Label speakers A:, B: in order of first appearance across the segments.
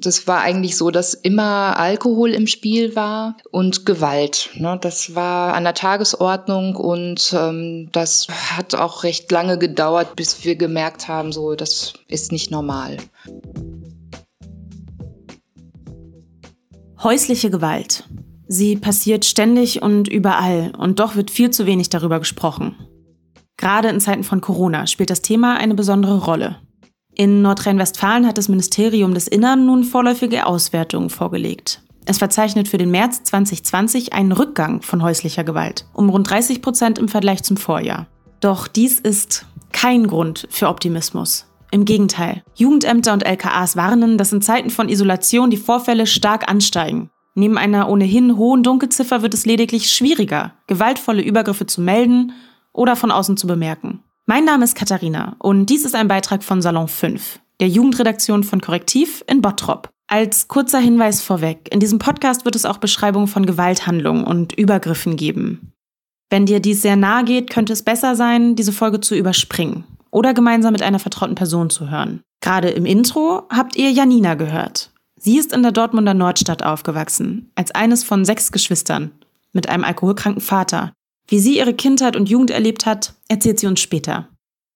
A: Das war eigentlich so, dass immer Alkohol im Spiel war und Gewalt. Ne? Das war an der Tagesordnung und ähm, das hat auch recht lange gedauert, bis wir gemerkt haben, so das ist nicht normal.
B: Häusliche Gewalt. Sie passiert ständig und überall und doch wird viel zu wenig darüber gesprochen. Gerade in Zeiten von Corona spielt das Thema eine besondere Rolle. In Nordrhein-Westfalen hat das Ministerium des Innern nun vorläufige Auswertungen vorgelegt. Es verzeichnet für den März 2020 einen Rückgang von häuslicher Gewalt um rund 30 Prozent im Vergleich zum Vorjahr. Doch dies ist kein Grund für Optimismus. Im Gegenteil, Jugendämter und LKAs warnen, dass in Zeiten von Isolation die Vorfälle stark ansteigen. Neben einer ohnehin hohen Dunkelziffer wird es lediglich schwieriger, gewaltvolle Übergriffe zu melden oder von außen zu bemerken. Mein Name ist Katharina und dies ist ein Beitrag von Salon 5, der Jugendredaktion von Korrektiv in Bottrop. Als kurzer Hinweis vorweg, in diesem Podcast wird es auch Beschreibungen von Gewalthandlungen und Übergriffen geben. Wenn dir dies sehr nahe geht, könnte es besser sein, diese Folge zu überspringen oder gemeinsam mit einer vertrauten Person zu hören. Gerade im Intro habt ihr Janina gehört. Sie ist in der Dortmunder Nordstadt aufgewachsen, als eines von sechs Geschwistern, mit einem alkoholkranken Vater, wie sie ihre Kindheit und Jugend erlebt hat, erzählt sie uns später.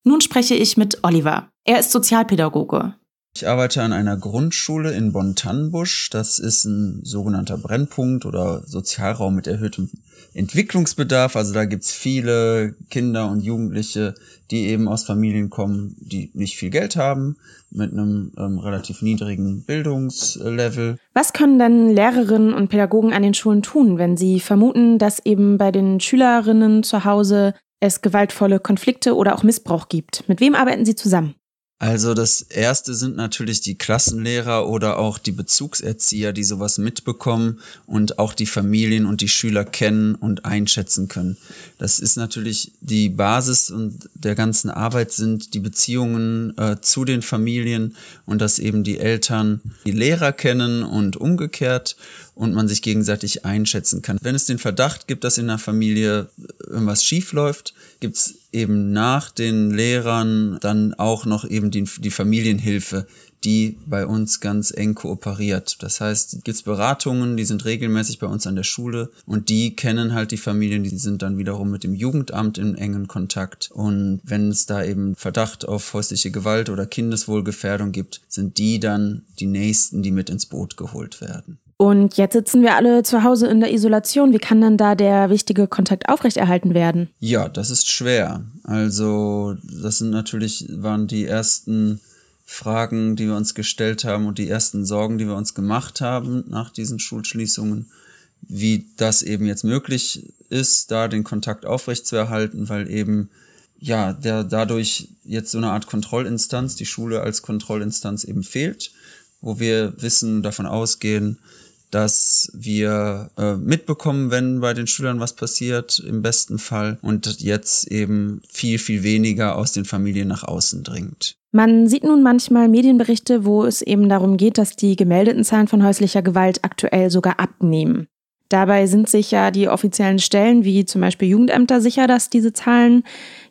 B: Nun spreche ich mit Oliver. Er ist Sozialpädagoge.
C: Ich arbeite an einer Grundschule in Bonn-Tannenbusch. Das ist ein sogenannter Brennpunkt oder Sozialraum mit erhöhtem Entwicklungsbedarf. Also da gibt's viele Kinder und Jugendliche, die eben aus Familien kommen, die nicht viel Geld haben, mit einem ähm, relativ niedrigen Bildungslevel.
B: Was können denn Lehrerinnen und Pädagogen an den Schulen tun, wenn sie vermuten, dass eben bei den Schülerinnen zu Hause es gewaltvolle Konflikte oder auch Missbrauch gibt? Mit wem arbeiten sie zusammen?
C: Also das erste sind natürlich die Klassenlehrer oder auch die Bezugserzieher, die sowas mitbekommen und auch die Familien und die Schüler kennen und einschätzen können. Das ist natürlich die Basis und der ganzen Arbeit sind die Beziehungen äh, zu den Familien und dass eben die Eltern die Lehrer kennen und umgekehrt und man sich gegenseitig einschätzen kann. Wenn es den Verdacht gibt, dass in der Familie irgendwas schief läuft, gibt es eben nach den Lehrern dann auch noch eben die, die Familienhilfe, die bei uns ganz eng kooperiert. Das heißt, gibt es Beratungen, die sind regelmäßig bei uns an der Schule und die kennen halt die Familien, die sind dann wiederum mit dem Jugendamt in engen Kontakt. Und wenn es da eben Verdacht auf häusliche Gewalt oder Kindeswohlgefährdung gibt, sind die dann die Nächsten, die mit ins Boot geholt werden.
B: Und jetzt sitzen wir alle zu Hause in der Isolation. Wie kann dann da der wichtige Kontakt aufrechterhalten werden?
C: Ja, das ist schwer. Also, das sind natürlich, waren die ersten Fragen, die wir uns gestellt haben und die ersten Sorgen, die wir uns gemacht haben nach diesen Schulschließungen, wie das eben jetzt möglich ist, da den Kontakt aufrechtzuerhalten, weil eben ja, der dadurch jetzt so eine Art Kontrollinstanz, die Schule als Kontrollinstanz eben fehlt, wo wir wissen, davon ausgehen, dass wir äh, mitbekommen, wenn bei den Schülern was passiert, im besten Fall, und jetzt eben viel, viel weniger aus den Familien nach außen dringt.
B: Man sieht nun manchmal Medienberichte, wo es eben darum geht, dass die gemeldeten Zahlen von häuslicher Gewalt aktuell sogar abnehmen. Dabei sind sich ja die offiziellen Stellen, wie zum Beispiel Jugendämter, sicher, dass diese Zahlen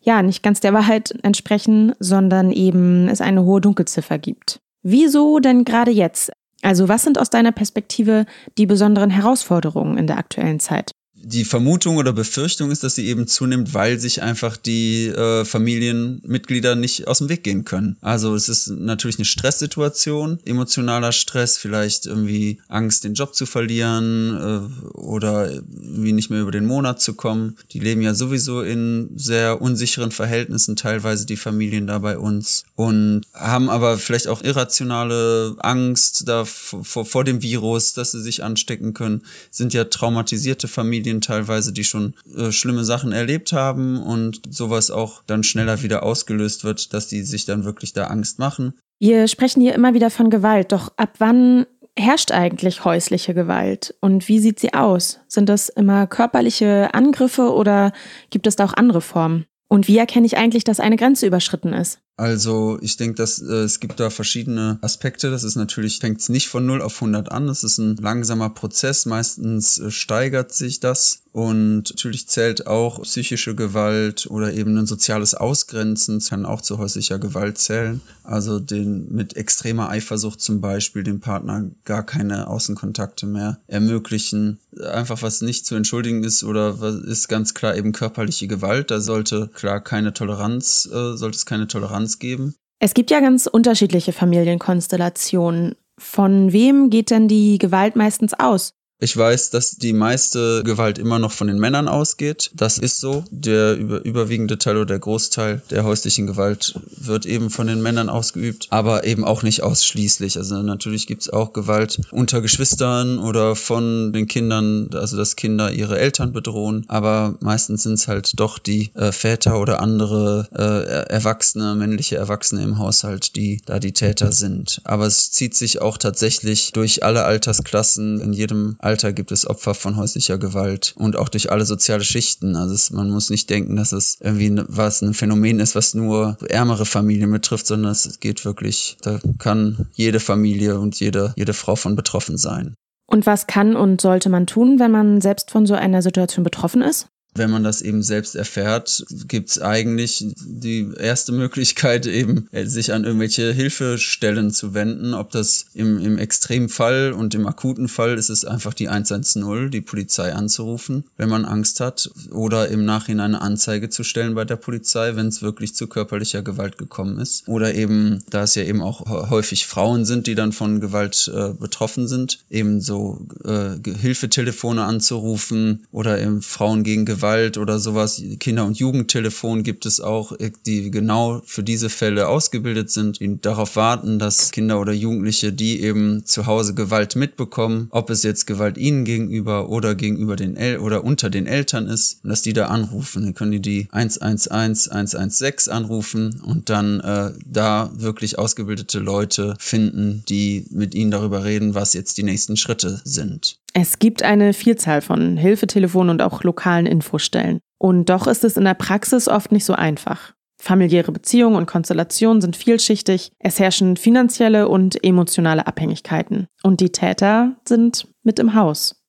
B: ja nicht ganz der Wahrheit entsprechen, sondern eben es eine hohe Dunkelziffer gibt. Wieso denn gerade jetzt? Also was sind aus deiner Perspektive die besonderen Herausforderungen in der aktuellen Zeit?
C: Die Vermutung oder Befürchtung ist, dass sie eben zunimmt, weil sich einfach die äh, Familienmitglieder nicht aus dem Weg gehen können. Also es ist natürlich eine Stresssituation, emotionaler Stress, vielleicht irgendwie Angst, den Job zu verlieren äh, oder irgendwie nicht mehr über den Monat zu kommen. Die leben ja sowieso in sehr unsicheren Verhältnissen, teilweise die Familien da bei uns und haben aber vielleicht auch irrationale Angst da vor, vor dem Virus, dass sie sich anstecken können, sind ja traumatisierte Familien Familien teilweise, die schon äh, schlimme Sachen erlebt haben und sowas auch dann schneller wieder ausgelöst wird, dass die sich dann wirklich da Angst machen.
B: Wir sprechen hier immer wieder von Gewalt, doch ab wann herrscht eigentlich häusliche Gewalt und wie sieht sie aus? Sind das immer körperliche Angriffe oder gibt es da auch andere Formen? Und wie erkenne ich eigentlich, dass eine Grenze überschritten ist?
C: Also ich denke, dass äh, es gibt da verschiedene Aspekte. Das ist natürlich, fängt es nicht von 0 auf 100 an. Das ist ein langsamer Prozess. Meistens äh, steigert sich das. Und natürlich zählt auch psychische Gewalt oder eben ein soziales Ausgrenzen, das kann auch zu häuslicher Gewalt zählen. Also den mit extremer Eifersucht zum Beispiel dem Partner gar keine Außenkontakte mehr ermöglichen. Einfach was nicht zu entschuldigen ist oder was ist ganz klar eben körperliche Gewalt. Da sollte klar keine Toleranz, äh, sollte es keine Toleranz geben.
B: Es gibt ja ganz unterschiedliche Familienkonstellationen. Von wem geht denn die Gewalt meistens aus?
C: Ich weiß, dass die meiste Gewalt immer noch von den Männern ausgeht. Das ist so. Der über, überwiegende Teil oder der Großteil der häuslichen Gewalt wird eben von den Männern ausgeübt, aber eben auch nicht ausschließlich. Also natürlich gibt es auch Gewalt unter Geschwistern oder von den Kindern, also dass Kinder ihre Eltern bedrohen, aber meistens sind es halt doch die äh, Väter oder andere äh, Erwachsene, männliche Erwachsene im Haushalt, die da die Täter sind. Aber es zieht sich auch tatsächlich durch alle Altersklassen in jedem Alter Alter gibt es Opfer von häuslicher Gewalt und auch durch alle soziale Schichten. Also es, man muss nicht denken, dass es irgendwie was ein Phänomen ist, was nur ärmere Familien betrifft, sondern es geht wirklich, da kann jede Familie und jede, jede Frau von betroffen sein.
B: Und was kann und sollte man tun, wenn man selbst von so einer Situation betroffen ist?
C: Wenn man das eben selbst erfährt, gibt's eigentlich die erste Möglichkeit eben, äh, sich an irgendwelche Hilfestellen zu wenden. Ob das im, im Extremfall und im akuten Fall ist es einfach die 110, die Polizei anzurufen, wenn man Angst hat, oder im Nachhinein eine Anzeige zu stellen bei der Polizei, wenn es wirklich zu körperlicher Gewalt gekommen ist. Oder eben, da es ja eben auch häufig Frauen sind, die dann von Gewalt äh, betroffen sind, eben so äh, Hilfetelefone anzurufen oder eben Frauen gegen Gewalt Gewalt oder sowas, Kinder- und Jugendtelefon gibt es auch, die genau für diese Fälle ausgebildet sind, die darauf warten, dass Kinder oder Jugendliche, die eben zu Hause Gewalt mitbekommen, ob es jetzt Gewalt ihnen gegenüber oder gegenüber den El oder unter den Eltern ist, dass die da anrufen. Dann können die die 111 116 anrufen und dann äh, da wirklich ausgebildete Leute finden, die mit ihnen darüber reden, was jetzt die nächsten Schritte sind.
B: Es gibt eine Vielzahl von Hilfetelefonen und auch lokalen Infostellen. Und doch ist es in der Praxis oft nicht so einfach. Familiäre Beziehungen und Konstellationen sind vielschichtig, es herrschen finanzielle und emotionale Abhängigkeiten. Und die Täter sind mit im Haus.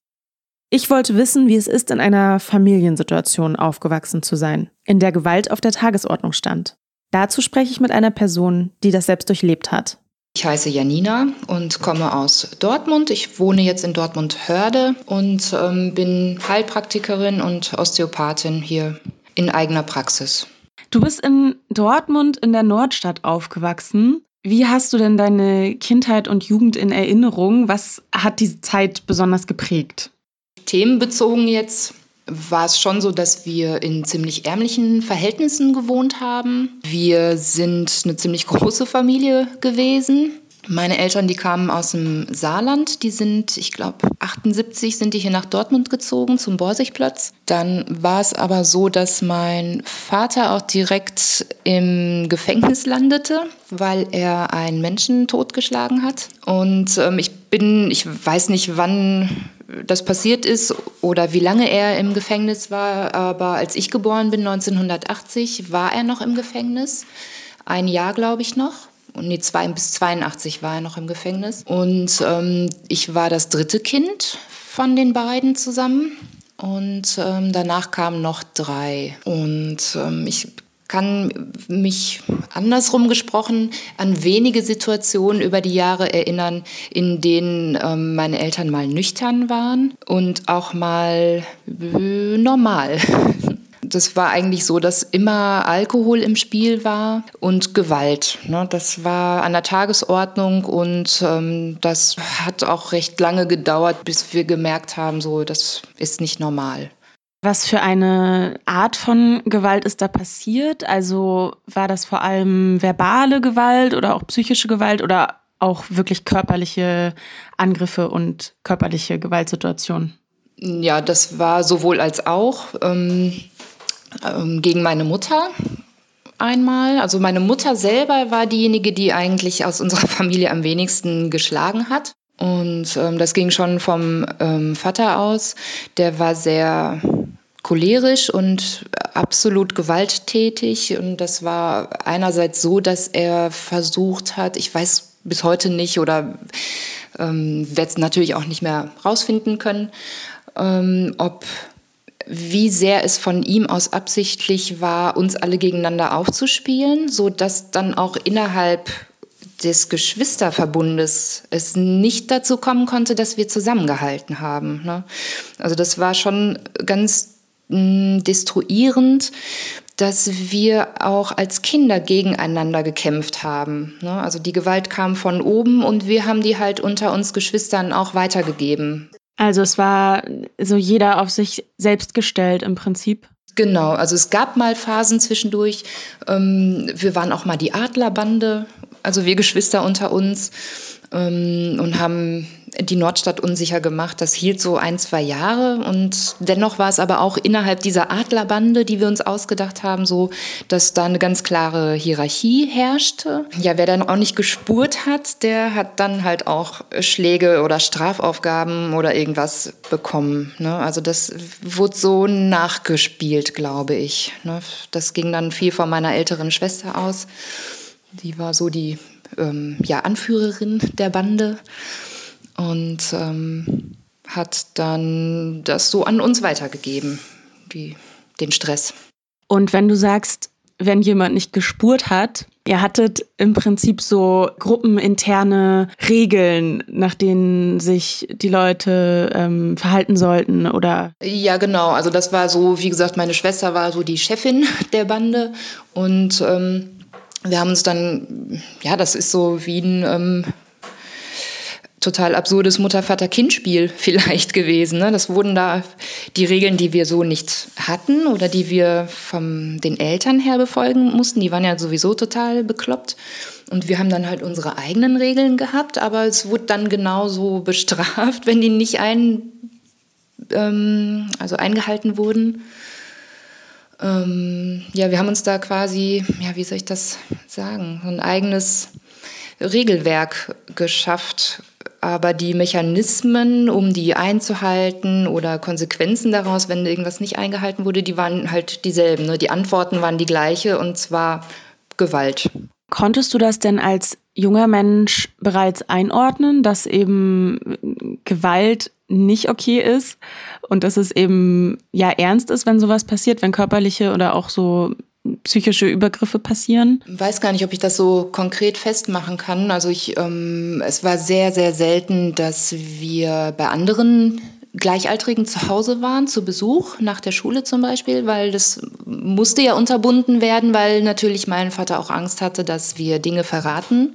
B: Ich wollte wissen, wie es ist, in einer Familiensituation aufgewachsen zu sein, in der Gewalt auf der Tagesordnung stand. Dazu spreche ich mit einer Person, die das selbst durchlebt hat.
A: Ich heiße Janina und komme aus Dortmund. Ich wohne jetzt in Dortmund-Hörde und ähm, bin Heilpraktikerin und Osteopathin hier in eigener Praxis.
B: Du bist in Dortmund in der Nordstadt aufgewachsen. Wie hast du denn deine Kindheit und Jugend in Erinnerung? Was hat diese Zeit besonders geprägt?
A: Themenbezogen jetzt war es schon so, dass wir in ziemlich ärmlichen Verhältnissen gewohnt haben. Wir sind eine ziemlich große Familie gewesen. Meine Eltern, die kamen aus dem Saarland, die sind, ich glaube, 78 sind die hier nach Dortmund gezogen zum Borsigplatz. Dann war es aber so, dass mein Vater auch direkt im Gefängnis landete, weil er einen Menschen totgeschlagen hat. Und ähm, ich bin, ich weiß nicht, wann das passiert ist oder wie lange er im Gefängnis war, aber als ich geboren bin, 1980, war er noch im Gefängnis. Ein Jahr, glaube ich, noch. Und nee, zwei, bis 82 war er noch im Gefängnis. Und ähm, ich war das dritte Kind von den beiden zusammen. Und ähm, danach kamen noch drei. Und ähm, ich kann mich andersrum gesprochen an wenige Situationen über die Jahre erinnern, in denen ähm, meine Eltern mal nüchtern waren und auch mal äh, normal. das war eigentlich so, dass immer Alkohol im Spiel war und Gewalt. Ne? Das war an der Tagesordnung und ähm, das hat auch recht lange gedauert, bis wir gemerkt haben, so das ist nicht normal.
B: Was für eine Art von Gewalt ist da passiert? Also war das vor allem verbale Gewalt oder auch psychische Gewalt oder auch wirklich körperliche Angriffe und körperliche Gewaltsituationen?
A: Ja, das war sowohl als auch. Ähm, ähm, gegen meine Mutter einmal. Also meine Mutter selber war diejenige, die eigentlich aus unserer Familie am wenigsten geschlagen hat. Und ähm, das ging schon vom ähm, Vater aus. Der war sehr cholerisch und absolut gewalttätig. Und das war einerseits so, dass er versucht hat, ich weiß bis heute nicht oder ähm, werde es natürlich auch nicht mehr rausfinden können, ähm, ob wie sehr es von ihm aus absichtlich war, uns alle gegeneinander aufzuspielen, so dass dann auch innerhalb des Geschwisterverbundes es nicht dazu kommen konnte, dass wir zusammengehalten haben. Ne? Also das war schon ganz mh, destruierend, dass wir auch als Kinder gegeneinander gekämpft haben. Ne? Also die Gewalt kam von oben und wir haben die halt unter uns Geschwistern auch weitergegeben.
B: Also es war so jeder auf sich selbst gestellt im Prinzip.
A: Genau, also es gab mal Phasen zwischendurch. Ähm, wir waren auch mal die Adlerbande, also wir Geschwister unter uns ähm, und haben die Nordstadt unsicher gemacht. Das hielt so ein, zwei Jahre und dennoch war es aber auch innerhalb dieser Adlerbande, die wir uns ausgedacht haben, so, dass da eine ganz klare Hierarchie herrschte. Ja, wer dann auch nicht gespurt hat, der hat dann halt auch Schläge oder Strafaufgaben oder irgendwas bekommen. Ne? Also das wurde so nachgespielt, glaube ich. Ne? Das ging dann viel von meiner älteren Schwester aus. Die war so die ähm, ja, Anführerin der Bande und ähm, hat dann das so an uns weitergegeben, die, den Stress.
B: Und wenn du sagst, wenn jemand nicht gespurt hat, ihr hattet im Prinzip so gruppeninterne Regeln, nach denen sich die Leute ähm, verhalten sollten, oder?
A: Ja, genau. Also das war so, wie gesagt, meine Schwester war so die Chefin der Bande und ähm, wir haben uns dann, ja, das ist so wie ein ähm, total absurdes Mutter-Vater-Kind-Spiel vielleicht gewesen. Ne? Das wurden da die Regeln, die wir so nicht hatten oder die wir von den Eltern her befolgen mussten, die waren ja sowieso total bekloppt. Und wir haben dann halt unsere eigenen Regeln gehabt, aber es wurde dann genauso bestraft, wenn die nicht ein, ähm, also eingehalten wurden. Ähm, ja, wir haben uns da quasi, ja, wie soll ich das sagen, ein eigenes Regelwerk geschafft, aber die Mechanismen, um die einzuhalten oder Konsequenzen daraus, wenn irgendwas nicht eingehalten wurde, die waren halt dieselben. Ne? Die Antworten waren die gleiche und zwar Gewalt.
B: Konntest du das denn als junger Mensch bereits einordnen, dass eben Gewalt nicht okay ist und dass es eben ja ernst ist, wenn sowas passiert, wenn körperliche oder auch so psychische Übergriffe passieren?
A: Ich weiß gar nicht, ob ich das so konkret festmachen kann. Also ich, ähm, es war sehr, sehr selten, dass wir bei anderen Gleichaltrigen zu Hause waren, zu Besuch, nach der Schule zum Beispiel, weil das musste ja unterbunden werden, weil natürlich mein Vater auch Angst hatte, dass wir Dinge verraten.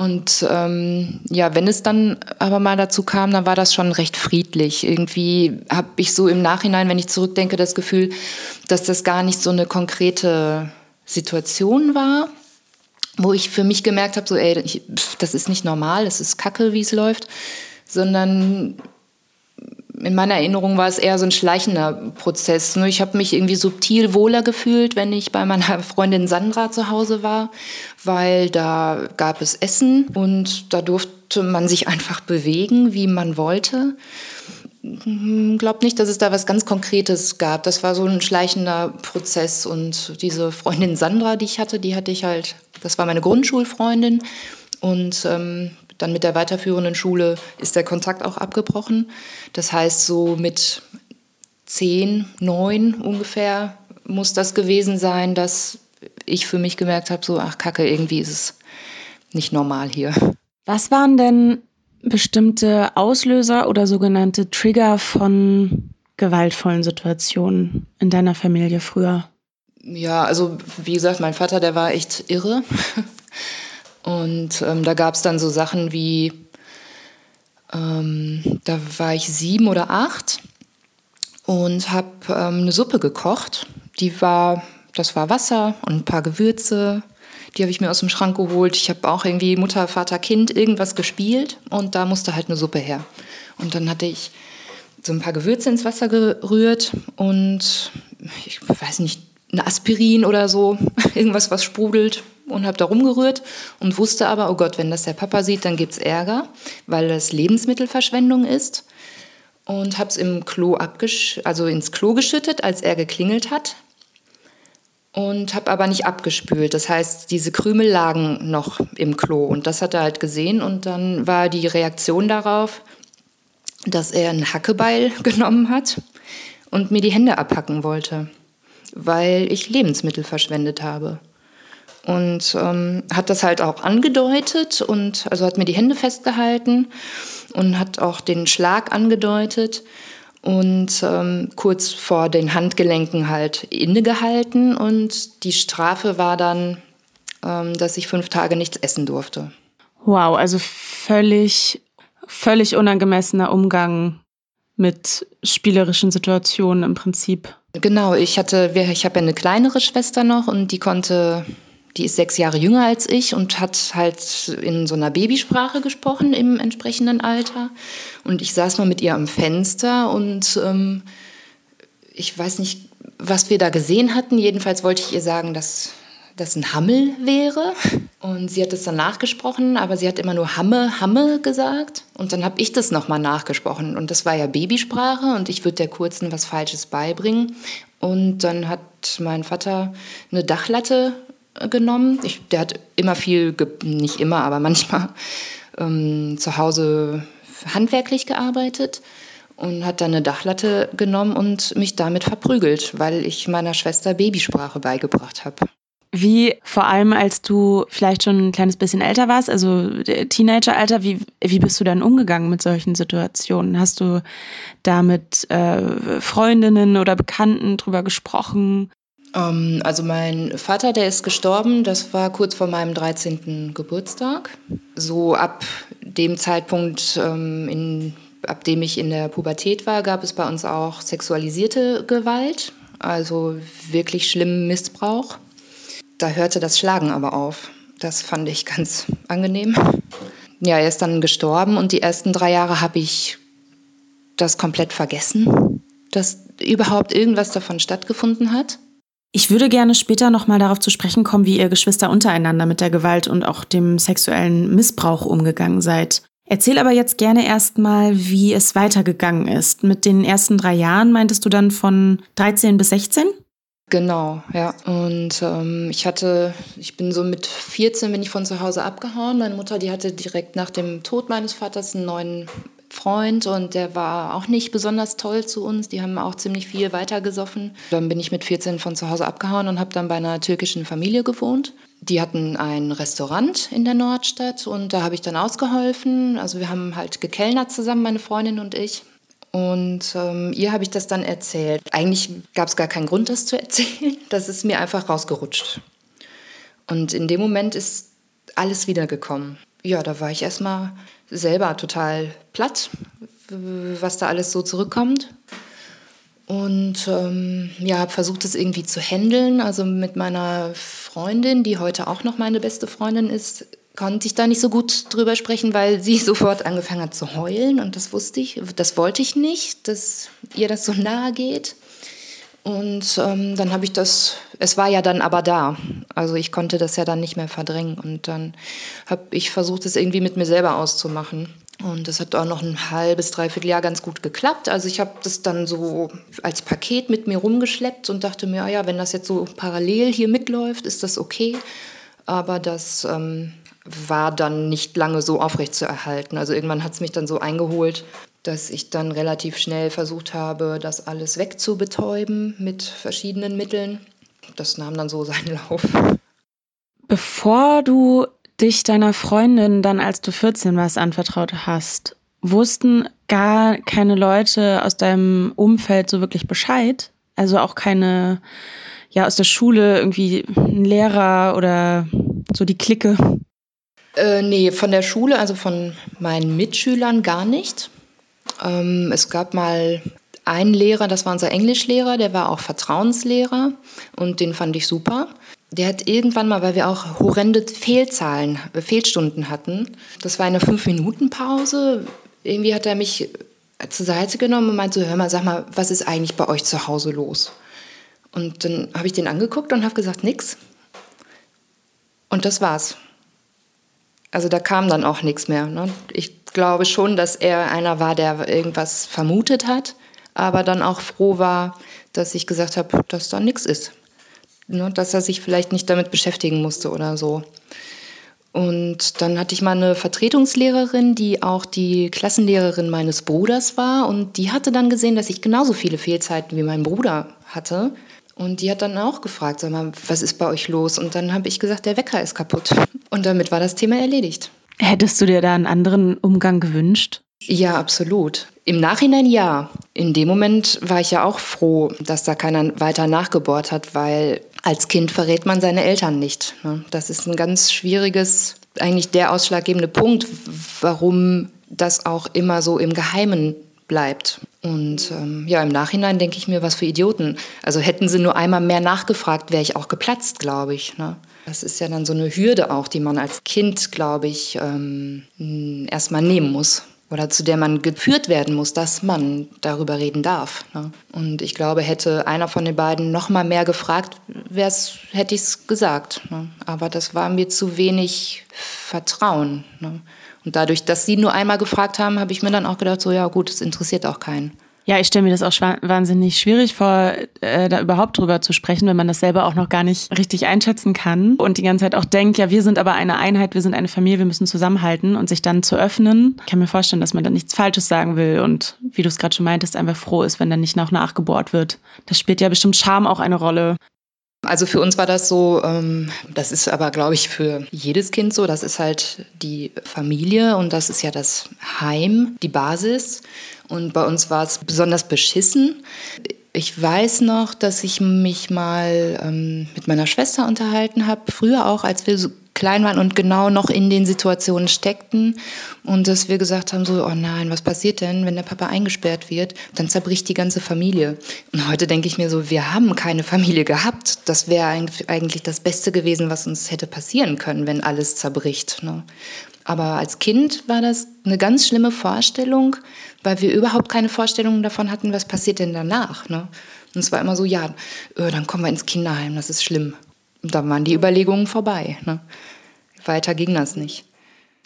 A: Und ähm, ja, wenn es dann aber mal dazu kam, dann war das schon recht friedlich. Irgendwie habe ich so im Nachhinein, wenn ich zurückdenke, das Gefühl, dass das gar nicht so eine konkrete Situation war, wo ich für mich gemerkt habe, so, ey, ich, pff, das ist nicht normal, das ist kacke, wie es läuft, sondern in meiner Erinnerung war es eher so ein schleichender Prozess. Ne? Ich habe mich irgendwie subtil wohler gefühlt, wenn ich bei meiner Freundin Sandra zu Hause war, weil da gab es Essen und da durfte man sich einfach bewegen, wie man wollte. Ich hm, glaube nicht, dass es da was ganz Konkretes gab. Das war so ein schleichender Prozess. Und diese Freundin Sandra, die ich hatte, die hatte ich halt, das war meine Grundschulfreundin. Und ähm, dann mit der weiterführenden Schule ist der Kontakt auch abgebrochen. Das heißt, so mit zehn, neun ungefähr muss das gewesen sein, dass ich für mich gemerkt habe, so, ach Kacke, irgendwie ist es nicht normal hier.
B: Was waren denn bestimmte Auslöser oder sogenannte Trigger von gewaltvollen Situationen in deiner Familie früher?
A: Ja, also wie gesagt, mein Vater, der war echt irre. Und ähm, da gab es dann so Sachen wie, ähm, da war ich sieben oder acht und habe ähm, eine Suppe gekocht. Die war, das war Wasser und ein paar Gewürze. Die habe ich mir aus dem Schrank geholt. Ich habe auch irgendwie Mutter, Vater, Kind irgendwas gespielt und da musste halt eine Suppe her. Und dann hatte ich so ein paar Gewürze ins Wasser gerührt und ich weiß nicht, ein Aspirin oder so, irgendwas, was sprudelt und habe da rumgerührt und wusste aber, oh Gott, wenn das der Papa sieht, dann gibt es Ärger, weil das Lebensmittelverschwendung ist. und habe es im Klo abgesch also ins Klo geschüttet, als er geklingelt hat und habe aber nicht abgespült. Das heißt, diese Krümel lagen noch im Klo und das hat er halt gesehen und dann war die Reaktion darauf, dass er ein Hackebeil genommen hat und mir die Hände abhacken wollte, weil ich Lebensmittel verschwendet habe. Und ähm, hat das halt auch angedeutet und also hat mir die Hände festgehalten und hat auch den Schlag angedeutet und ähm, kurz vor den Handgelenken halt innegehalten und die Strafe war dann, ähm, dass ich fünf Tage nichts essen durfte.
B: Wow, also völlig, völlig unangemessener Umgang mit spielerischen Situationen im Prinzip.
A: Genau, ich hatte, ich habe ja eine kleinere Schwester noch und die konnte die ist sechs Jahre jünger als ich und hat halt in so einer Babysprache gesprochen im entsprechenden Alter. Und ich saß mal mit ihr am Fenster und ähm, ich weiß nicht, was wir da gesehen hatten. Jedenfalls wollte ich ihr sagen, dass das ein Hammel wäre. Und sie hat es dann nachgesprochen, aber sie hat immer nur Hamme, Hamme gesagt. Und dann habe ich das nochmal nachgesprochen. Und das war ja Babysprache und ich würde der Kurzen was Falsches beibringen. Und dann hat mein Vater eine Dachlatte genommen. Ich, der hat immer viel, nicht immer, aber manchmal ähm, zu Hause handwerklich gearbeitet und hat dann eine Dachlatte genommen und mich damit verprügelt, weil ich meiner Schwester Babysprache beigebracht habe.
B: Wie vor allem, als du vielleicht schon ein kleines bisschen älter warst, also Teenageralter, wie, wie bist du dann umgegangen mit solchen Situationen? Hast du da mit äh, Freundinnen oder Bekannten drüber gesprochen?
A: Ähm, also mein Vater, der ist gestorben, das war kurz vor meinem 13. Geburtstag. So ab dem Zeitpunkt, ähm, in, ab dem ich in der Pubertät war, gab es bei uns auch sexualisierte Gewalt, also wirklich schlimmen Missbrauch. Da hörte das Schlagen aber auf. Das fand ich ganz angenehm. Ja, er ist dann gestorben und die ersten drei Jahre habe ich das komplett vergessen, dass überhaupt irgendwas davon stattgefunden hat.
B: Ich würde gerne später nochmal darauf zu sprechen kommen, wie ihr Geschwister untereinander mit der Gewalt und auch dem sexuellen Missbrauch umgegangen seid. Erzähl aber jetzt gerne erstmal, wie es weitergegangen ist. Mit den ersten drei Jahren meintest du dann von 13 bis 16?
A: Genau, ja. Und ähm, ich hatte, ich bin so mit 14 bin ich von zu Hause abgehauen. Meine Mutter, die hatte direkt nach dem Tod meines Vaters einen neuen Freund und der war auch nicht besonders toll zu uns. Die haben auch ziemlich viel weitergesoffen. Dann bin ich mit 14 von zu Hause abgehauen und habe dann bei einer türkischen Familie gewohnt. Die hatten ein Restaurant in der Nordstadt und da habe ich dann ausgeholfen. Also wir haben halt gekellnert zusammen, meine Freundin und ich. Und ähm, ihr habe ich das dann erzählt. Eigentlich gab es gar keinen Grund, das zu erzählen. Das ist mir einfach rausgerutscht. Und in dem Moment ist alles wiedergekommen. Ja, da war ich erstmal selber total platt, was da alles so zurückkommt. Und ähm, ja, habe versucht, es irgendwie zu handeln. Also mit meiner Freundin, die heute auch noch meine beste Freundin ist, konnte ich da nicht so gut drüber sprechen, weil sie sofort angefangen hat zu heulen. Und das wusste ich, das wollte ich nicht, dass ihr das so nahe geht. Und ähm, dann habe ich das, es war ja dann aber da. Also ich konnte das ja dann nicht mehr verdrängen. Und dann habe ich versucht, es irgendwie mit mir selber auszumachen. Und das hat auch noch ein halbes, dreiviertel Jahr ganz gut geklappt. Also ich habe das dann so als Paket mit mir rumgeschleppt und dachte mir, ah ja, wenn das jetzt so parallel hier mitläuft, ist das okay. Aber das ähm, war dann nicht lange so aufrecht zu erhalten. Also irgendwann hat es mich dann so eingeholt, dass ich dann relativ schnell versucht habe, das alles wegzubetäuben mit verschiedenen Mitteln. Das nahm dann so seinen Lauf.
B: Bevor du dich deiner Freundin dann, als du 14 warst, anvertraut hast, wussten gar keine Leute aus deinem Umfeld so wirklich Bescheid? Also auch keine, ja, aus der Schule irgendwie ein Lehrer oder so die Clique?
A: Äh, nee, von der Schule, also von meinen Mitschülern gar nicht. Ähm, es gab mal einen Lehrer, das war unser Englischlehrer, der war auch Vertrauenslehrer und den fand ich super. Der hat irgendwann mal, weil wir auch horrende Fehlzahlen, äh, Fehlstunden hatten, das war eine Fünf-Minuten-Pause, irgendwie hat er mich zur Seite genommen und meinte so, hör mal, sag mal, was ist eigentlich bei euch zu Hause los? Und dann habe ich den angeguckt und habe gesagt, nix. Und das war's. Also da kam dann auch nichts mehr. Ne? Ich glaube schon, dass er einer war, der irgendwas vermutet hat, aber dann auch froh war, dass ich gesagt habe, dass da nichts ist. Ne, dass er sich vielleicht nicht damit beschäftigen musste oder so. Und dann hatte ich mal eine Vertretungslehrerin, die auch die Klassenlehrerin meines Bruders war. Und die hatte dann gesehen, dass ich genauso viele Fehlzeiten wie mein Bruder hatte. Und die hat dann auch gefragt, sag mal, was ist bei euch los? Und dann habe ich gesagt, der Wecker ist kaputt. Und damit war das Thema erledigt.
B: Hättest du dir da einen anderen Umgang gewünscht?
A: Ja, absolut. Im Nachhinein ja. In dem Moment war ich ja auch froh, dass da keiner weiter nachgebohrt hat, weil als Kind verrät man seine Eltern nicht. Ne? Das ist ein ganz schwieriges, eigentlich der ausschlaggebende Punkt, warum das auch immer so im Geheimen bleibt. Und ähm, ja, im Nachhinein denke ich mir, was für Idioten. Also hätten sie nur einmal mehr nachgefragt, wäre ich auch geplatzt, glaube ich. Ne? Das ist ja dann so eine Hürde auch, die man als Kind, glaube ich, ähm, erstmal nehmen muss oder zu der man geführt werden muss, dass man darüber reden darf. Ne? Und ich glaube, hätte einer von den beiden noch mal mehr gefragt, hätte ich es gesagt. Ne? Aber das war mir zu wenig Vertrauen. Ne? Und dadurch, dass sie nur einmal gefragt haben, habe ich mir dann auch gedacht, so ja gut, es interessiert auch keinen.
B: Ja, ich stelle mir das auch wahnsinnig schwierig vor, äh, da überhaupt drüber zu sprechen, wenn man das selber auch noch gar nicht richtig einschätzen kann und die ganze Zeit auch denkt, ja, wir sind aber eine Einheit, wir sind eine Familie, wir müssen zusammenhalten und sich dann zu öffnen. Ich kann mir vorstellen, dass man dann nichts Falsches sagen will und wie du es gerade schon meintest, einfach froh ist, wenn dann nicht noch nachgebohrt wird. Das spielt ja bestimmt Charme auch eine Rolle.
A: Also für uns war das so, ähm, das ist aber, glaube ich, für jedes Kind so, das ist halt die Familie und das ist ja das Heim, die Basis. Und bei uns war es besonders beschissen. Ich weiß noch, dass ich mich mal ähm, mit meiner Schwester unterhalten habe, früher auch, als wir so klein waren und genau noch in den Situationen steckten und dass wir gesagt haben, so, oh nein, was passiert denn, wenn der Papa eingesperrt wird? Dann zerbricht die ganze Familie. Und heute denke ich mir so, wir haben keine Familie gehabt. Das wäre eigentlich das Beste gewesen, was uns hätte passieren können, wenn alles zerbricht. Ne? Aber als Kind war das eine ganz schlimme Vorstellung, weil wir überhaupt keine Vorstellungen davon hatten, was passiert denn danach. Ne? Und es war immer so, ja, äh, dann kommen wir ins Kinderheim, das ist schlimm. Dann waren die Überlegungen vorbei. Ne? Weiter ging das nicht.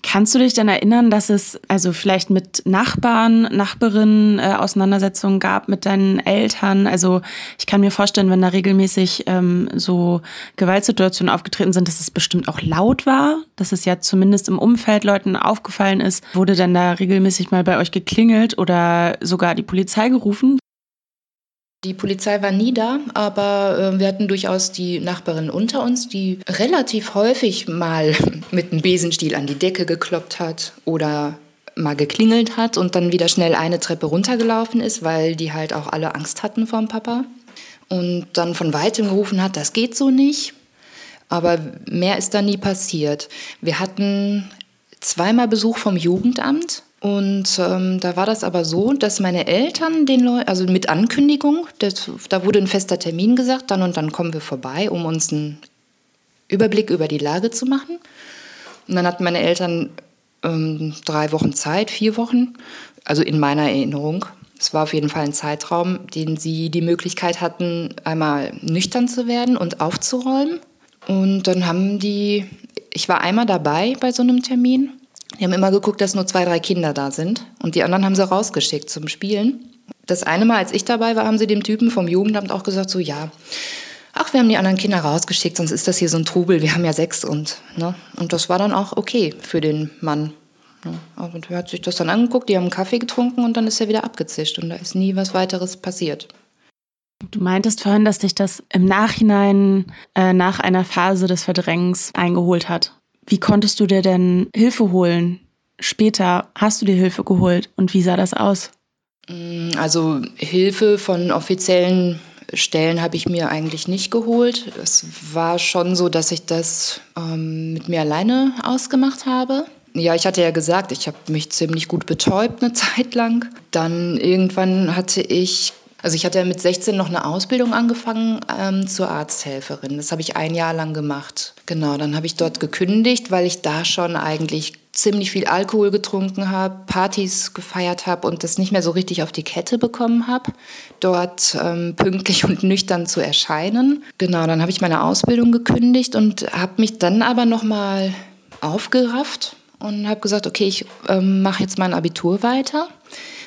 B: Kannst du dich denn erinnern, dass es also vielleicht mit Nachbarn, Nachbarinnen äh, Auseinandersetzungen gab mit deinen Eltern? Also ich kann mir vorstellen, wenn da regelmäßig ähm, so Gewaltsituationen aufgetreten sind, dass es bestimmt auch laut war, dass es ja zumindest im Umfeld Leuten aufgefallen ist. Wurde denn da regelmäßig mal bei euch geklingelt oder sogar die Polizei gerufen?
A: Die Polizei war nie da, aber äh, wir hatten durchaus die Nachbarin unter uns, die relativ häufig mal mit einem Besenstiel an die Decke gekloppt hat oder mal geklingelt hat und dann wieder schnell eine Treppe runtergelaufen ist, weil die halt auch alle Angst hatten vom Papa. Und dann von weitem gerufen hat, das geht so nicht. Aber mehr ist da nie passiert. Wir hatten zweimal Besuch vom Jugendamt und ähm, da war das aber so, dass meine Eltern den Leuten, also mit Ankündigung, das, da wurde ein fester Termin gesagt, dann und dann kommen wir vorbei, um uns einen Überblick über die Lage zu machen. Und dann hatten meine Eltern ähm, drei Wochen Zeit, vier Wochen, also in meiner Erinnerung. Es war auf jeden Fall ein Zeitraum, den sie die Möglichkeit hatten, einmal nüchtern zu werden und aufzuräumen. Und dann haben die, ich war einmal dabei bei so einem Termin die haben immer geguckt, dass nur zwei, drei Kinder da sind. Und die anderen haben sie rausgeschickt zum Spielen. Das eine Mal, als ich dabei war, haben sie dem Typen vom Jugendamt auch gesagt, so ja, ach, wir haben die anderen Kinder rausgeschickt, sonst ist das hier so ein Trubel, wir haben ja sechs und, ne? Und das war dann auch okay für den Mann. Ne? Und er hat sich das dann angeguckt, die haben einen Kaffee getrunken und dann ist er wieder abgezischt und da ist nie was weiteres passiert.
B: Du meintest vorhin, dass dich das im Nachhinein äh, nach einer Phase des Verdrängens eingeholt hat. Wie konntest du dir denn Hilfe holen? Später hast du dir Hilfe geholt und wie sah das aus?
A: Mm, also Hilfe von offiziellen Stellen habe ich mir eigentlich nicht geholt. Es war schon so, dass ich das ähm, mit mir alleine ausgemacht habe. Ja, ich hatte ja gesagt, ich habe mich ziemlich gut betäubt eine Zeit lang. Dann irgendwann hatte ich also ich hatte ja mit 16 noch eine Ausbildung angefangen ähm, zur Arzthelferin. Das habe ich ein Jahr lang gemacht. Genau, dann habe ich dort gekündigt, weil ich da schon eigentlich ziemlich viel Alkohol getrunken habe, Partys gefeiert habe und das nicht mehr so richtig auf die Kette bekommen habe, dort ähm, pünktlich und nüchtern zu erscheinen. Genau, dann habe ich meine Ausbildung gekündigt und habe mich dann aber noch mal aufgerafft und habe gesagt, okay, ich ähm, mache jetzt mein Abitur weiter.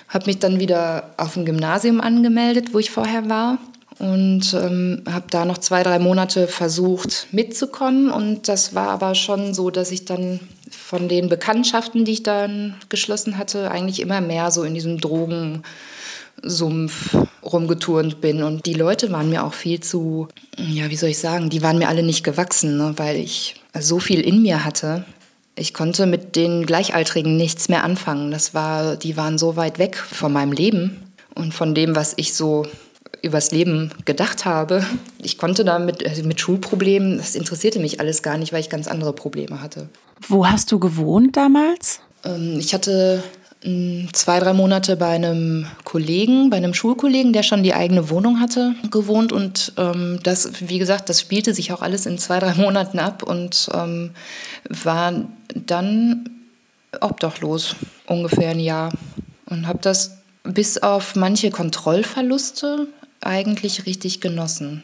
A: Habe mich dann wieder auf dem Gymnasium angemeldet, wo ich vorher war und ähm, habe da noch zwei, drei Monate versucht mitzukommen. Und das war aber schon so, dass ich dann von den Bekanntschaften, die ich dann geschlossen hatte, eigentlich immer mehr so in diesem Drogensumpf rumgeturnt bin. Und die Leute waren mir auch viel zu, ja, wie soll ich sagen, die waren mir alle nicht gewachsen, ne, weil ich so viel in mir hatte. Ich konnte mit den Gleichaltrigen nichts mehr anfangen. Das war, die waren so weit weg von meinem Leben und von dem, was ich so übers Leben gedacht habe. Ich konnte da mit, also mit Schulproblemen, das interessierte mich alles gar nicht, weil ich ganz andere Probleme hatte.
B: Wo hast du gewohnt damals?
A: Ähm, ich hatte zwei, drei Monate bei einem Kollegen, bei einem Schulkollegen, der schon die eigene Wohnung hatte, gewohnt. Und ähm, das, wie gesagt, das spielte sich auch alles in zwei, drei Monaten ab und ähm, war dann obdachlos, ungefähr ein Jahr. Und habe das bis auf manche Kontrollverluste eigentlich richtig genossen.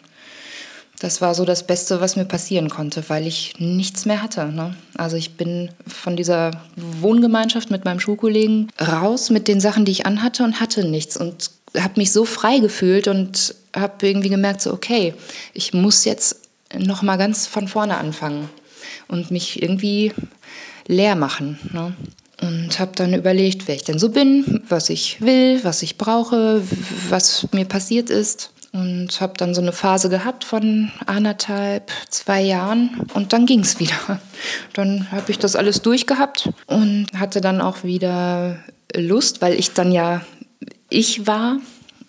A: Das war so das Beste, was mir passieren konnte, weil ich nichts mehr hatte. Ne? Also ich bin von dieser Wohngemeinschaft mit meinem Schulkollegen raus mit den Sachen, die ich anhatte und hatte nichts und habe mich so frei gefühlt und habe irgendwie gemerkt, so okay, ich muss jetzt noch mal ganz von vorne anfangen und mich irgendwie leer machen. Ne? Und habe dann überlegt, wer ich denn so bin, was ich will, was ich brauche, was mir passiert ist. Und habe dann so eine Phase gehabt von anderthalb, zwei Jahren. Und dann ging es wieder. Dann habe ich das alles durchgehabt und hatte dann auch wieder Lust, weil ich dann ja ich war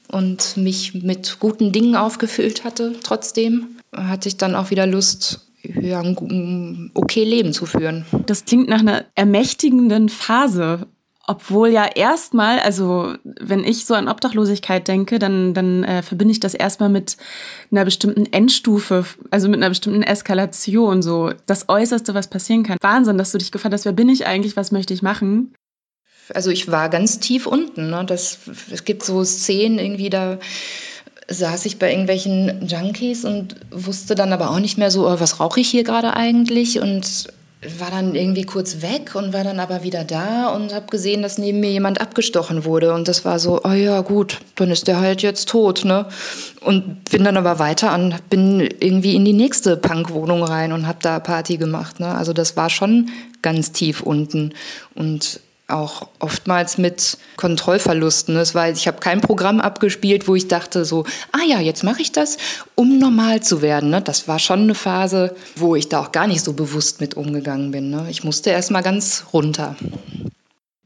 A: und mich mit guten Dingen aufgefüllt hatte. Trotzdem hatte ich dann auch wieder Lust, ja, ein okay Leben zu führen.
B: Das klingt nach einer ermächtigenden Phase. Obwohl ja erstmal, also wenn ich so an Obdachlosigkeit denke, dann, dann äh, verbinde ich das erstmal mit einer bestimmten Endstufe, also mit einer bestimmten Eskalation, so das Äußerste, was passieren kann. Wahnsinn, dass du dich gefragt hast, wer bin ich eigentlich, was möchte ich machen?
A: Also ich war ganz tief unten. Ne? Das, es gibt so Szenen irgendwie da saß ich bei irgendwelchen Junkies und wusste dann aber auch nicht mehr so, oh, was rauche ich hier gerade eigentlich und war dann irgendwie kurz weg und war dann aber wieder da und habe gesehen, dass neben mir jemand abgestochen wurde und das war so, oh ja gut, dann ist der halt jetzt tot, ne? Und bin dann aber weiter an, bin irgendwie in die nächste Punkwohnung rein und habe da Party gemacht, ne? Also das war schon ganz tief unten und auch oftmals mit Kontrollverlusten. Es war, ich habe kein Programm abgespielt, wo ich dachte so, ah ja, jetzt mache ich das, um normal zu werden. Ne? Das war schon eine Phase, wo ich da auch gar nicht so bewusst mit umgegangen bin. Ne? Ich musste erst mal ganz runter.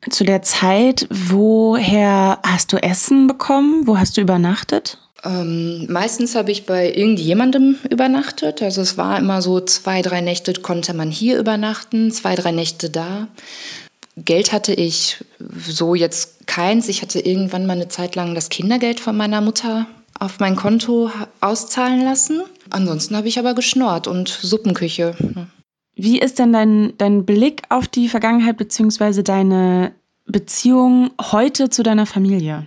B: Zu der Zeit, woher hast du Essen bekommen? Wo hast du übernachtet?
A: Ähm, meistens habe ich bei irgendjemandem übernachtet. Also es war immer so zwei, drei Nächte konnte man hier übernachten, zwei, drei Nächte da. Geld hatte ich so jetzt keins. Ich hatte irgendwann mal eine Zeit lang das Kindergeld von meiner Mutter auf mein Konto auszahlen lassen. Ansonsten habe ich aber geschnort und Suppenküche.
B: Wie ist denn dein, dein Blick auf die Vergangenheit bzw. deine Beziehung heute zu deiner Familie?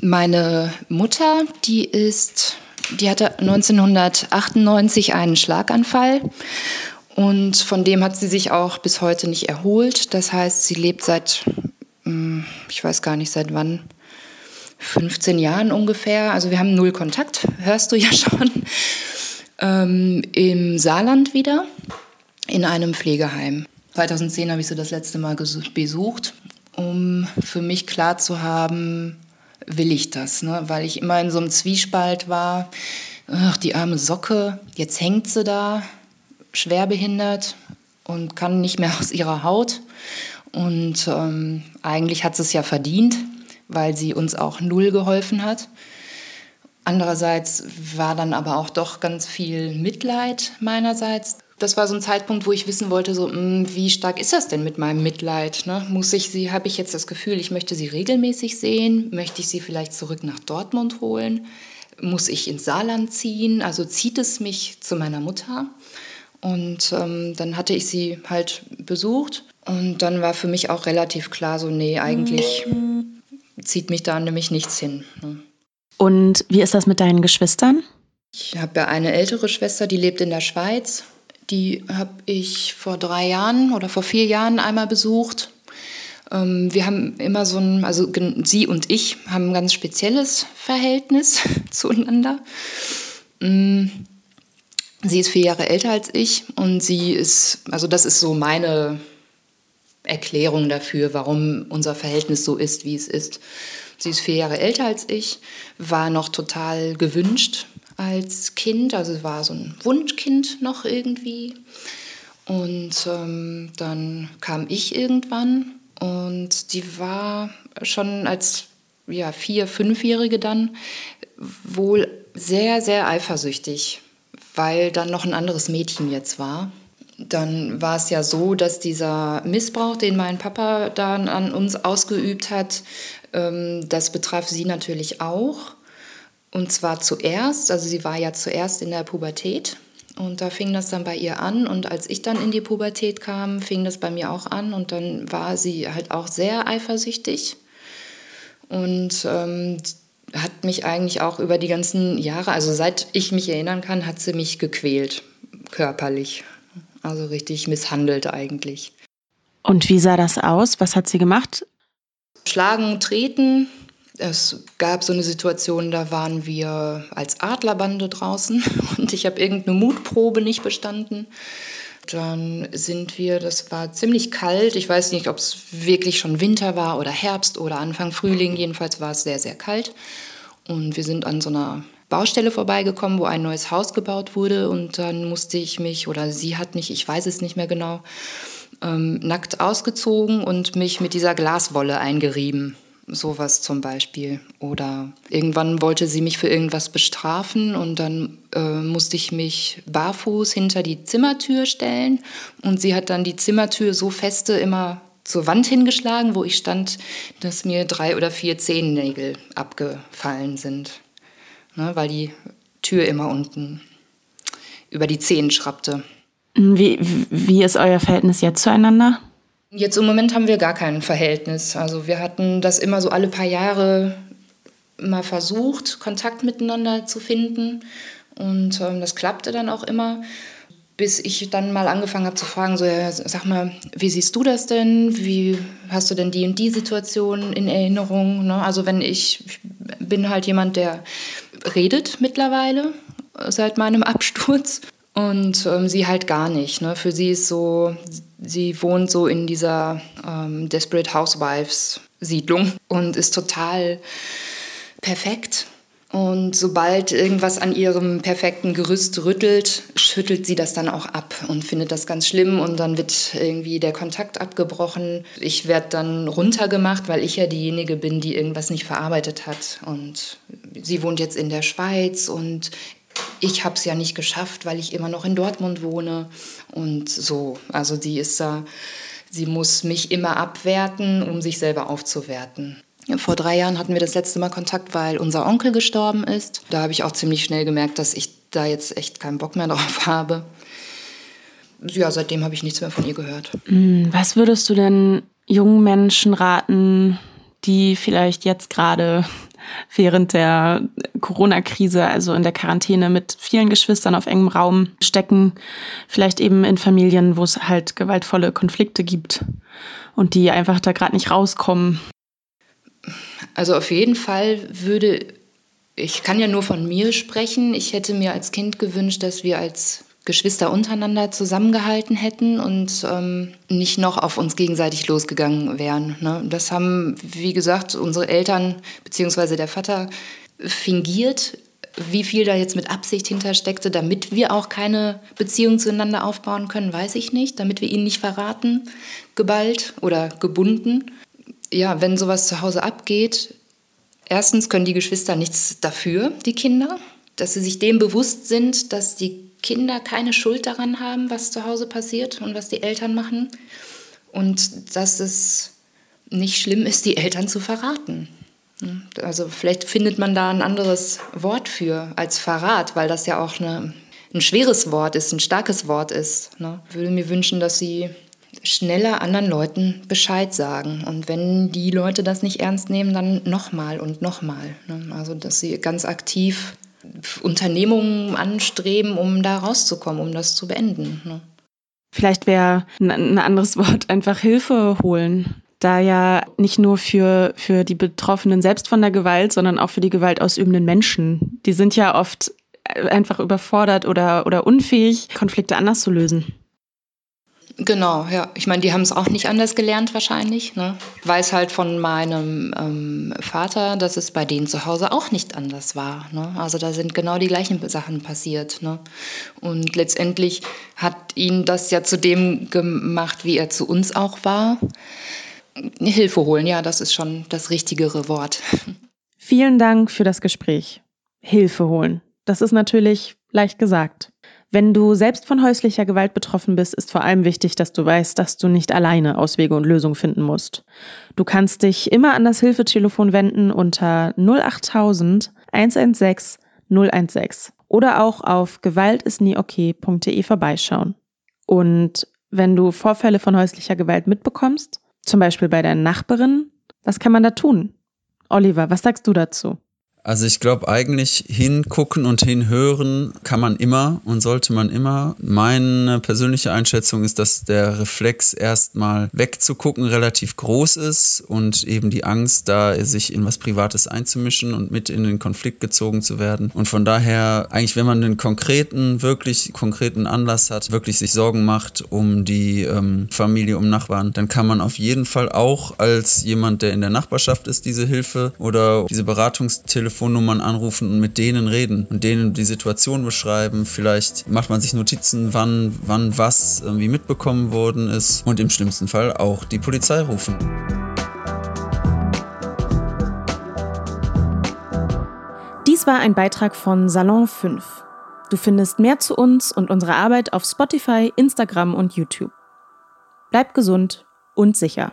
A: Meine Mutter, die ist, die hatte 1998 einen Schlaganfall und von dem hat sie sich auch bis heute nicht erholt. Das heißt, sie lebt seit, hm, ich weiß gar nicht seit wann, 15 Jahren ungefähr. Also wir haben null Kontakt, hörst du ja schon. Ähm, Im Saarland wieder, in einem Pflegeheim. 2010 habe ich sie das letzte Mal besucht, um für mich klar zu haben, will ich das, ne? weil ich immer in so einem Zwiespalt war. Ach, die arme Socke, jetzt hängt sie da, schwerbehindert und kann nicht mehr aus ihrer Haut. Und ähm, eigentlich hat sie es ja verdient, weil sie uns auch null geholfen hat. Andererseits war dann aber auch doch ganz viel Mitleid meinerseits. Das war so ein Zeitpunkt, wo ich wissen wollte, so, mh, hm, wie stark ist das denn mit meinem Mitleid? Ne? Muss ich sie, habe ich jetzt das Gefühl, ich möchte sie regelmäßig sehen? Möchte ich sie vielleicht zurück nach Dortmund holen? Muss ich ins Saarland ziehen? Also zieht es mich zu meiner Mutter? Und ähm, dann hatte ich sie halt besucht und dann war für mich auch relativ klar, so, nee, eigentlich zieht mich da nämlich nichts hin. Ne?
B: Und wie ist das mit deinen Geschwistern?
A: Ich habe ja eine ältere Schwester, die lebt in der Schweiz. Die habe ich vor drei Jahren oder vor vier Jahren einmal besucht. Ähm, wir haben immer so ein, also sie und ich haben ein ganz spezielles Verhältnis zueinander. Sie ist vier Jahre älter als ich und sie ist, also das ist so meine Erklärung dafür, warum unser Verhältnis so ist, wie es ist. Sie ist vier Jahre älter als ich, war noch total gewünscht als Kind, also war so ein Wunschkind noch irgendwie. Und ähm, dann kam ich irgendwann und die war schon als ja, vier, fünfjährige dann wohl sehr, sehr eifersüchtig, weil dann noch ein anderes Mädchen jetzt war dann war es ja so, dass dieser Missbrauch, den mein Papa dann an uns ausgeübt hat, ähm, das betraf sie natürlich auch. Und zwar zuerst, also sie war ja zuerst in der Pubertät und da fing das dann bei ihr an. Und als ich dann in die Pubertät kam, fing das bei mir auch an und dann war sie halt auch sehr eifersüchtig und ähm, hat mich eigentlich auch über die ganzen Jahre, also seit ich mich erinnern kann, hat sie mich gequält, körperlich. Also richtig misshandelt eigentlich.
B: Und wie sah das aus? Was hat sie gemacht?
A: Schlagen, treten. Es gab so eine Situation, da waren wir als Adlerbande draußen und ich habe irgendeine Mutprobe nicht bestanden. Dann sind wir, das war ziemlich kalt. Ich weiß nicht, ob es wirklich schon Winter war oder Herbst oder Anfang Frühling. Jedenfalls war es sehr, sehr kalt. Und wir sind an so einer Baustelle vorbeigekommen, wo ein neues Haus gebaut wurde. Und dann musste ich mich, oder sie hat mich, ich weiß es nicht mehr genau, ähm, nackt ausgezogen und mich mit dieser Glaswolle eingerieben. Sowas zum Beispiel. Oder irgendwann wollte sie mich für irgendwas bestrafen und dann äh, musste ich mich barfuß hinter die Zimmertür stellen und sie hat dann die Zimmertür so feste immer zur Wand hingeschlagen, wo ich stand, dass mir drei oder vier Zehennägel abgefallen sind ne, weil die Tür immer unten über die Zehen schrappte.
B: Wie, wie ist euer Verhältnis jetzt zueinander?
A: Jetzt im Moment haben wir gar kein Verhältnis. Also wir hatten das immer so alle paar Jahre mal versucht, Kontakt miteinander zu finden. Und ähm, das klappte dann auch immer bis ich dann mal angefangen habe zu fragen, so, ja, sag mal, wie siehst du das denn? Wie hast du denn die und die Situation in Erinnerung? Ne? Also wenn ich, ich bin halt jemand, der redet mittlerweile seit meinem Absturz und ähm, sie halt gar nicht. Ne? Für sie ist so, sie wohnt so in dieser ähm, Desperate Housewives Siedlung und ist total perfekt und sobald irgendwas an ihrem perfekten Gerüst rüttelt, schüttelt sie das dann auch ab und findet das ganz schlimm und dann wird irgendwie der Kontakt abgebrochen. Ich werde dann runtergemacht, weil ich ja diejenige bin, die irgendwas nicht verarbeitet hat. Und sie wohnt jetzt in der Schweiz und ich habe es ja nicht geschafft, weil ich immer noch in Dortmund wohne und so. Also die ist da, sie muss mich immer abwerten, um sich selber aufzuwerten. Vor drei Jahren hatten wir das letzte Mal Kontakt, weil unser Onkel gestorben ist. Da habe ich auch ziemlich schnell gemerkt, dass ich da jetzt echt keinen Bock mehr drauf habe. Ja, seitdem habe ich nichts mehr von ihr gehört.
B: Hm, was würdest du denn jungen Menschen raten, die vielleicht jetzt gerade während der Corona-Krise, also in der Quarantäne mit vielen Geschwistern auf engem Raum stecken, vielleicht eben in Familien, wo es halt gewaltvolle Konflikte gibt und die einfach da gerade nicht rauskommen?
A: Also auf jeden Fall würde, ich kann ja nur von mir sprechen, ich hätte mir als Kind gewünscht, dass wir als Geschwister untereinander zusammengehalten hätten und ähm, nicht noch auf uns gegenseitig losgegangen wären. Ne? Das haben, wie gesagt, unsere Eltern bzw. der Vater fingiert. Wie viel da jetzt mit Absicht hintersteckte, damit wir auch keine Beziehung zueinander aufbauen können, weiß ich nicht. Damit wir ihn nicht verraten, geballt oder gebunden ja, wenn sowas zu Hause abgeht, erstens können die Geschwister nichts dafür, die Kinder, dass sie sich dem bewusst sind, dass die Kinder keine Schuld daran haben, was zu Hause passiert und was die Eltern machen. Und dass es nicht schlimm ist, die Eltern zu verraten. Also vielleicht findet man da ein anderes Wort für als Verrat, weil das ja auch eine, ein schweres Wort ist, ein starkes Wort ist. Ne? Ich würde mir wünschen, dass sie schneller anderen Leuten Bescheid sagen. Und wenn die Leute das nicht ernst nehmen, dann nochmal und nochmal. Ne? Also, dass sie ganz aktiv Unternehmungen anstreben, um da rauszukommen, um das zu beenden. Ne?
B: Vielleicht wäre ein anderes Wort einfach Hilfe holen. Da ja nicht nur für, für die Betroffenen selbst von der Gewalt, sondern auch für die Gewalt ausübenden Menschen. Die sind ja oft einfach überfordert oder, oder unfähig, Konflikte anders zu lösen.
A: Genau, ja. Ich meine, die haben es auch nicht anders gelernt wahrscheinlich. Ne? Ich weiß halt von meinem ähm, Vater, dass es bei denen zu Hause auch nicht anders war. Ne? Also da sind genau die gleichen Sachen passiert. Ne? Und letztendlich hat ihn das ja zu dem gemacht, wie er zu uns auch war. Hilfe holen, ja, das ist schon das richtigere Wort.
B: Vielen Dank für das Gespräch. Hilfe holen. Das ist natürlich leicht gesagt. Wenn du selbst von häuslicher Gewalt betroffen bist, ist vor allem wichtig, dass du weißt, dass du nicht alleine Auswege und Lösungen finden musst. Du kannst dich immer an das Hilfetelefon wenden unter 08000 116 016 oder auch auf gewaltistnieokay.de vorbeischauen. Und wenn du Vorfälle von häuslicher Gewalt mitbekommst, zum Beispiel bei deinen Nachbarin, was kann man da tun? Oliver, was sagst du dazu?
C: Also ich glaube eigentlich hingucken und hinhören kann man immer und sollte man immer. Meine persönliche Einschätzung ist, dass der Reflex erstmal wegzugucken relativ groß ist und eben die Angst, da sich in was Privates einzumischen und mit in den Konflikt gezogen zu werden. Und von daher eigentlich, wenn man einen konkreten, wirklich konkreten Anlass hat, wirklich sich Sorgen macht um die ähm, Familie, um Nachbarn, dann kann man auf jeden Fall auch als jemand, der in der Nachbarschaft ist, diese Hilfe oder diese Beratungstelefon Telefonnummern anrufen und mit denen reden und denen die Situation beschreiben. Vielleicht macht man sich Notizen, wann, wann was irgendwie mitbekommen worden ist und im schlimmsten Fall auch die Polizei rufen.
B: Dies war ein Beitrag von Salon 5. Du findest mehr zu uns und unserer Arbeit auf Spotify, Instagram und YouTube. Bleib gesund und sicher.